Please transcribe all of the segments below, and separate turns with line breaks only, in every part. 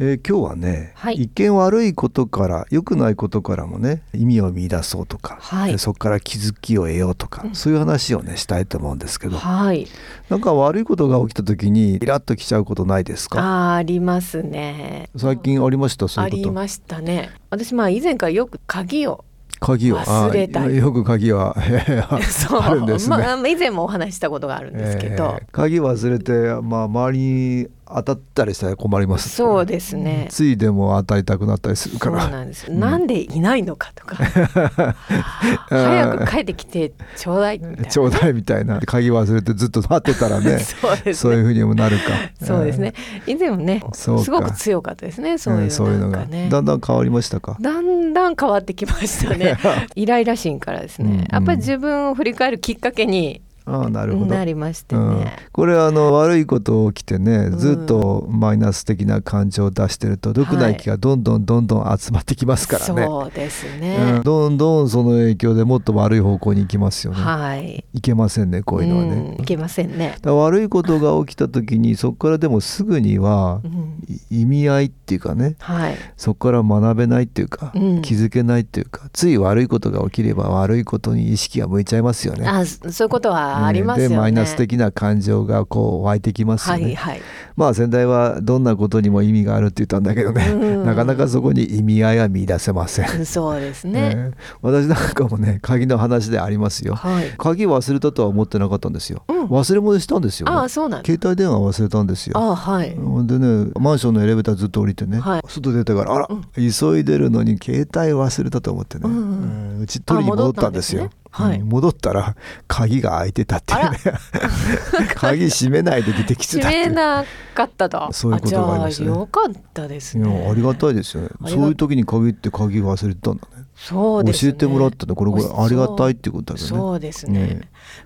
えー、今日はね、
はい、
一見悪いことから良くないことからもね意味を見出そうとか、
はい、
そこから気づきを得ようとか、うん、そういう話をねしたいと思うんですけど、
はい、
なんか悪いことが起きた時にイラッときちゃうことないですか？
あありますね。
最近ありました？そういうこと。
ありましたね。私まあ以前からよく鍵を
鍵を？
忘れた
よく鍵は あるんですね、
まあ、以前もお話したことがあるんですけど、
えー、鍵忘れて、まあ、周りに当たったりしたら困ります
そうですね。
ついでも当たりたくなったりするから。
そうなんです、うん、なんでいないのかとか。早く帰ってきてちょうだいみたいな、
ちょうだいみたいな。鍵忘れてずっと待ってたらね。
そうですね。
そういうふうにもなるか。
そうですね。以前もねすごく強かったですね。そういう,、
のが。だんだん変わりましたか？
だんだん変わってきましたね。イライラ心からですね、やっぱり自分を振り返るきっかけに
あなるほど。
なりましてね、うん、
これあの悪いこと起きてねずっとマイナス的な感情を出してると良くない気がどんどんどんどん集まってきますからね、
そうですね、
うん、どんどんその影響でもっと悪い方向に行きますよね。
はい。
いけませんねこういうのはね、
うん、いけませんね。
悪いことが起きた時にそこからでもすぐには意味合いっていうかね、
はい、
そこから学べないっていうか、気づけないっていうかつい悪いことが起きれば悪いことに意識が向いちゃいますよね。
あそういうことはありますよね、
でマイナス的な感情がこう湧いてきますよね、
はいはい、
まあ先代はどんなことにも意味があるって言ったんだけどね、なかなかそこに意味合いは見出せません。
そうですね、
ね、私なんかもね鍵の話でありますよ、
はい、
鍵忘れたとは思ってなかったんですよ、
うん、
忘れ物したんですよ、ね、
あそうなん
携帯電話忘れたんですよ。
あはい。
でねマンションのエレベーターずっと降りてね、
はい、
外出てからあら、うん、急いでるのに携帯忘れたと思ってね、
うん
うん、うち取りに戻ったんですよ。
はい、
戻ったら鍵が開いてたっていうね。鍵閉めないで出てきてた
閉めなかったと。
そういうことがありました、
ね、よかったですね。
ありがたいですよね。そういう時に限って鍵忘れてたんだね。
そうです
ね。教えてもらったのこれこれありがたいってことだけどね。
そうですね、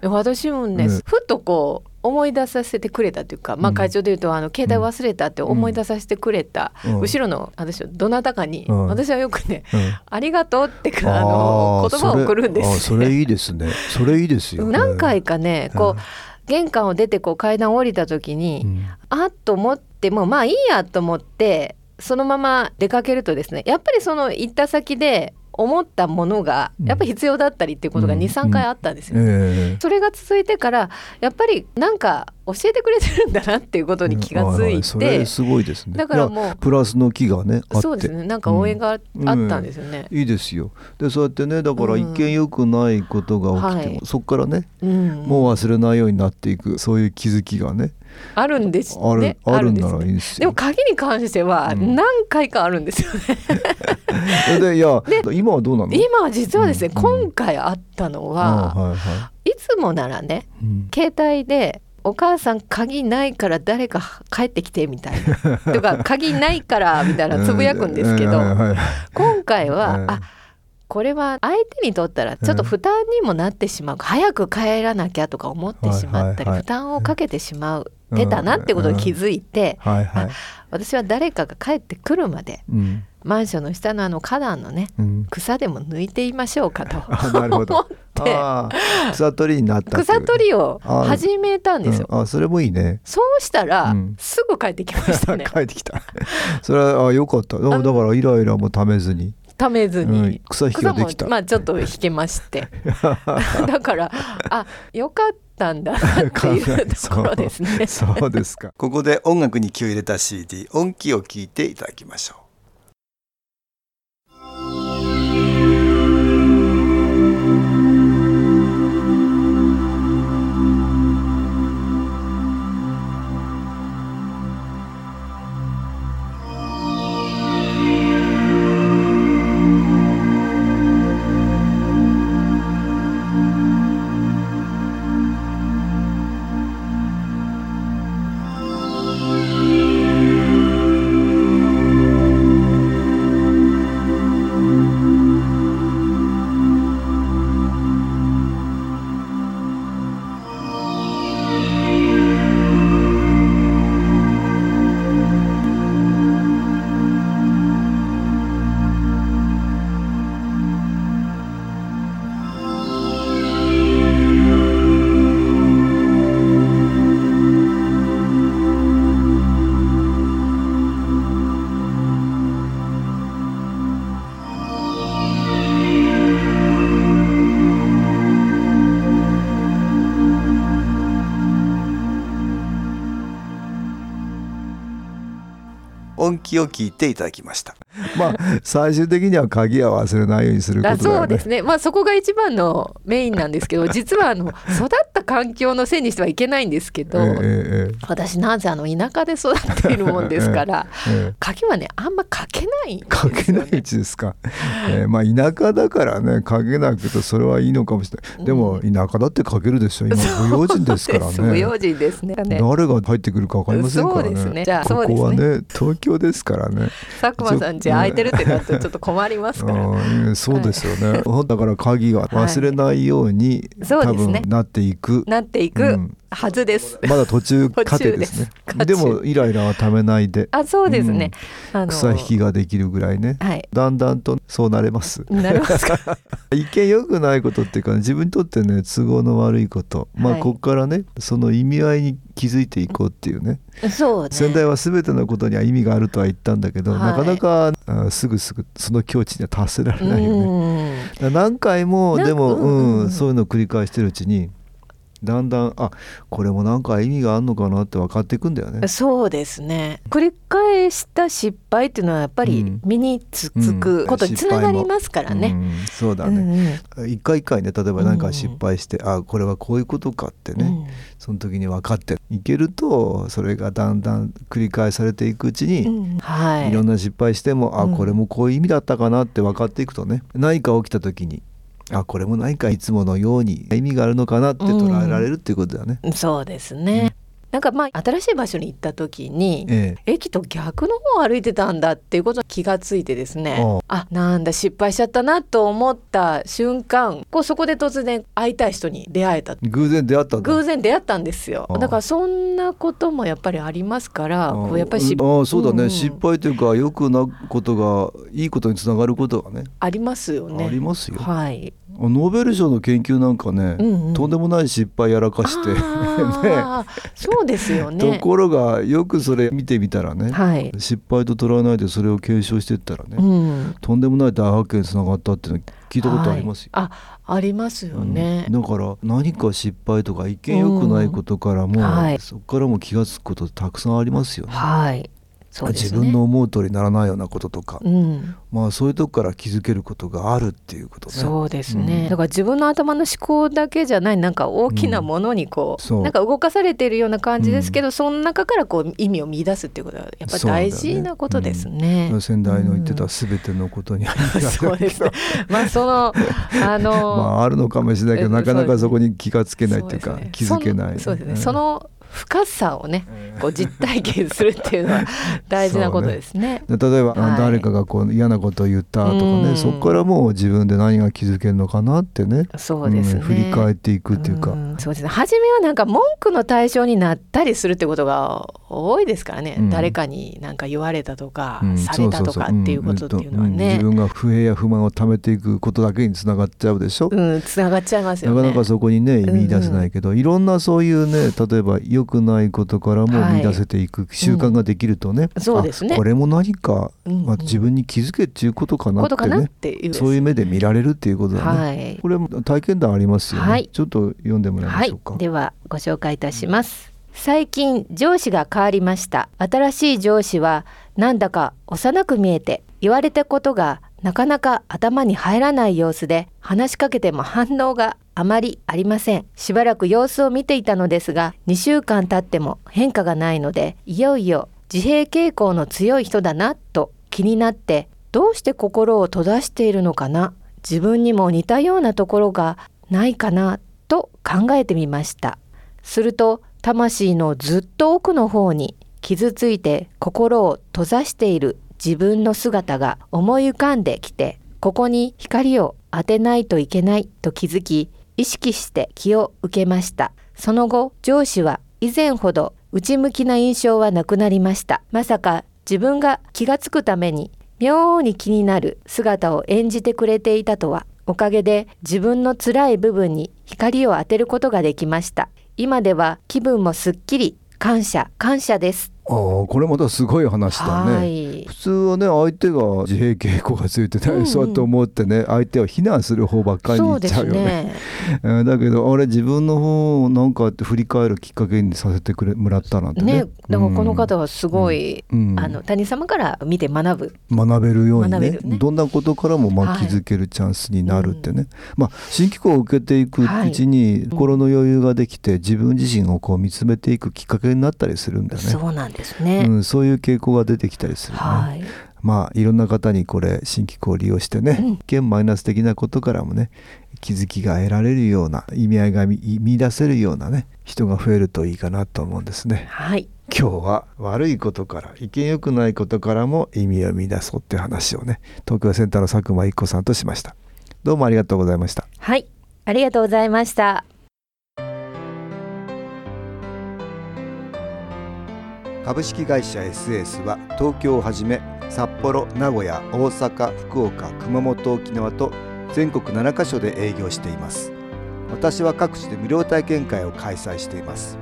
ね、私もね、
ね
ふっとこう思い出させてくれたというか、まあ、会長でいうと、あの携帯忘れたって思い出させてくれた、
うん、
後ろの私はどなたかに、
うん、
私はよくね、
うん、
ありがとうってあの言葉を送るんです、
ね、それいいですね。それいいですよ。
何回かねこう、玄関を出てこう階段を降りた時に、
うん、
あっと思ってもまあいいやと思ってそのまま出かけるとですねやっぱりその行った先で思ったものがやっぱり必要だったりっていうことが23、回あったんですよ、
うん。えー、
それが続いてからやっぱりなんか教えてくれてるんだなっていうことに気がついて、
うん、すごいですね。
だからもう。
プラスの気がね
そうですね。なんか応援があったんですよね、
うん、いいですよ。でそうやってねだから一見よくないことが起きても、
はい、
そこからね、
うん、
もう忘れないようになっていくそういう気づきがね
あるんです
ある
ね。
あるんならいいです
でも鍵に関しては何回かあるんですよね。
うん、でいや今はどうなの？
今は実はですね、うん、今回あったのは、
はいはい。
いつもならね、
うん、
携帯でお母さん鍵ないから誰か帰ってきてみたいな。とか 鍵ないからみたいなつぶやくんですけど、今回は、あこれは相手にとったらちょっと負担にもなってしまう、早く帰らなきゃとか思ってしまったり、負担をかけてしまう出たなってことに気づいて、私は誰かが帰ってくるまで、
うん、
マンションの下のあの花壇のね、
うん、
草でも抜いていましょうかと 思って。
草取りになった
草取りを始めたんですよ。
あ,あそれもいいね。
そうしたら、すぐ帰ってきましたね。
帰ってきた。それはあ良かった。だからイライラもためずに。
ためずに、
うん、草引きができた。
まあちょっと引けまして。だからあよかったんだっていうところですね。
そうですか。ここで音楽に気を入れた CD 音気を聞いていただきましょう
音気を聞いていただきました。
まあ最終的には鍵は忘れないようにすることだよね。
そうですね。まあそこが一番のメインなんですけど実はあの 育った環境のせいにしてはいけないんですけど、
ええええ
私なぜあの田舎で育っているもんですから
ええ
鍵はねあんまかけないんです
か
よ、ね、
けないうちですか、えーまあ田舎だからねかけなくてそれはいいのかもしれない。でも田舎だってかけるでしょ。今不用心ですから
そうです不用
ね
心ですね。ね
誰が入ってくるかわかりませんからね。
そうですね。じゃあそう
こ
ですね
こはね。東京ですからね。
佐久間さん家空いてるってなるとちょっと困りますから、
うん。そうですよね、だから鍵は忘れないように、多
そうですね。
分なっていく、
なっていく。
うん
はずです。
まだ途中過程ですね。
で
もイライラはためないで。
あそうですね、あの
草引きができるぐらいね。
はい。
だんだんとそうなれます。
なりますか？
一見良くないことっていうか、自分にとってね都合の悪いこと。まあ
はい。
ここからねその意味合いに気づいていこうっていうね。
そうね。
先代は全てのことには意味があるとは言ったんだけど、
はい。
なかなかあすぐすぐその境地には達せられないよね。何回もでも、
うんうんうん
うん、そういうのを繰り返してるうちにだんだんあこれもなんか意味があるのかなって分かっていくんだよね。
そうですね。繰り返した失敗っていうのはやっぱり
うん。
身につつくことにつながりますからね。
うんそうだ
うん
ね、
うん。
一回一回ね例えば何か失敗して、あこれはこういうことかってね、
うん。
その時に分かっていけるとそれがだんだん繰り返されていくうちに、
うん。はい。
いろんな失敗しても、あ
うん。
これもこういう意味だったかなって分かっていくとね。何か起きた時にあこれも何かいつものように意味があるのかなって捉えられるっていうことだよね。
そうですね。なんかまあ新しい場所に行った時に、
ええ。
駅と逆の方を歩いてたんだっていうことに気がついてですね。あなんだ失敗しちゃったなと思った瞬間こうそこで突然会いたい人に出会えた。
偶然出会った
偶然出会ったんですよ。だからそんなこともやっぱりありますからこうやっぱり失
ああそうだね、
んん。
失敗というか良くなことがいいことにつながることがね。
ありますよね。
ありますよ。
はい、
ノーベル賞の研究なんかね、
うんうん。
とんでもない失敗やらかして
あー。そうですよ
と
ね
ころがよくそれ見てみたらね、
はい、
失敗と捉えないでそれを継承していったらね、
うん、
とんでもない大発見につながったっていうの聞いたことありますよ。
はい、あありますよね、
うん。だから何か失敗とか一見良くないことからも、
うん。はい。
そこからも気が付くことたくさんありますよね。
はいね。
自分の思う通りにならないようなこととか、
うん。
まあそういうとこから気づけることがあるっていうことね。
そうですね、
うん。
だから自分の頭の思考だけじゃないなんか大きなものにこう,、
うん。
なんか動かされているような感じですけど、その中からこう意味を見出すっていうことはやっぱり大事なことですね。
先代の言ってた
うん。
全てのことにあ
そうですね。まあその あの、
まああるのかもしれないけど
え
なかなかそこに気がつけないっていうか気づけない。
そうですね。
ん。
その深さをね、こう実体験するっていうのは 大事なことですね。
で例えば、あ
はい。
誰かがこう嫌なことを言ったとか
うん。
ねそこからもう自分で何が気づけるのかなってね
そうですね。
ん振り返っていくっていうか、
ん。そうですね。初めはなんか文句の対象になったりするってことが多いですからね、
うん。
誰かになんか言われたとか、
うん。
されたとかっていうことっていうのは
ん。
ね
自分が不平や不満を溜めていくことだけにつながっちゃうでしょ、
うん。つながっちゃいますよね。
なかなかそこにね
うん
見出せないけど、いろんなそういうね例えば良くないことからも
はい。
見出せていく習慣ができるとね、
そうですね。
あこれも何か、まあ、自分に気づけっていうことかなってね。そういう目で見られるっていうことだね。
はい。
これも体験談ありますよね、
はい。
ちょっと読んでもらいま
はい
しょうか。
ではご紹介いたします。最近上司が変わりました。新しい上司はなんだか幼く見えて言われたことがなかなか頭に入らない様子で話しかけても反応があまりありません。しばらく様子を見ていたのですが2週間経っても変化がないのでいよいよ自閉傾向の強い人だなと気になってどうして心を閉ざしているのかな。自分にも似たようなところがないかなと考えてみました。すると魂のずっと奥の方に傷ついて心を閉ざしている自分の姿が思い浮かんできてここに光を当てないといけないと気づき意識して気を受けました。その後上司は以前ほど内向きな印象はなくなりました。まさか自分が気がつくために妙に気になる姿を演じてくれていたとはおかげで自分の辛い部分に光を当てることができました。今では気分もすっきり感謝感謝です。
ああこれまたすごい話だね、
はい。
普通はね相手が自閉傾向がついてね、
うんうん。
そうやって思ってね相手を非難する方ばっかりにいっちゃうよね。
ね。
うんだけどあれ自分の方をなんかって振り返るきっかけにさせてくれもらったなんてね。
ね、だからこの方はすごい、
うん。
あの谷様から見て学ぶ。
学べるようにね
ね。
どんなことからもまあ
はい
気づけるチャンスになるってね、まあ新機構を受けていくうちに
い。
心の余裕ができて自分自身をこう見つめていくきっかけになったりするんだよね。
そうなんですね。
うん、そういう傾向が出てきたりするね。
はい。
まあいろんな方にこれ新機構を利用してね、
うん
マイナス的なことからもね気づきが得られるような意味合いが見見出せるようなね人が増えるといいかなと思うんですね。
はい。
今日は悪いことから意見良くないことからも意味を見出そうって話をね東京センターの佐久間一子さんとしました。どうもありがとうございました。
はい。ありがとうございました。
株式会社 SS は東京をはじめ札幌名古屋大阪福岡熊本沖縄と全国7カ所で営業しています。私は各地で無料体験会を開催しています。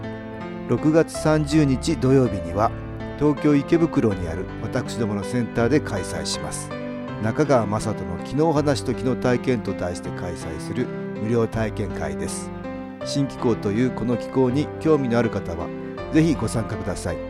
6月30日土曜日には東京池袋にある私どものセンターで開催します。中川雅人の昨日話と昨日体験と題して開催する無料体験会です。新気候というこの気候に興味のある方はぜひご参加ください。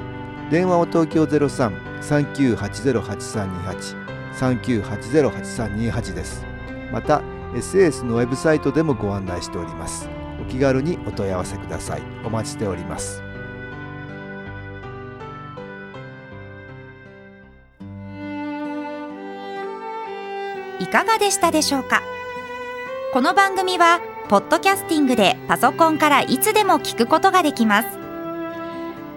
電話は東京03-3980-8328 3980-8328です。また SS のウェブサイトでもご案内しております。お気軽にお問い合わせください。お待ちしております。
いかがでしたでしょうか？この番組はポッドキャスティングでパソコンからいつでも聞くことができます。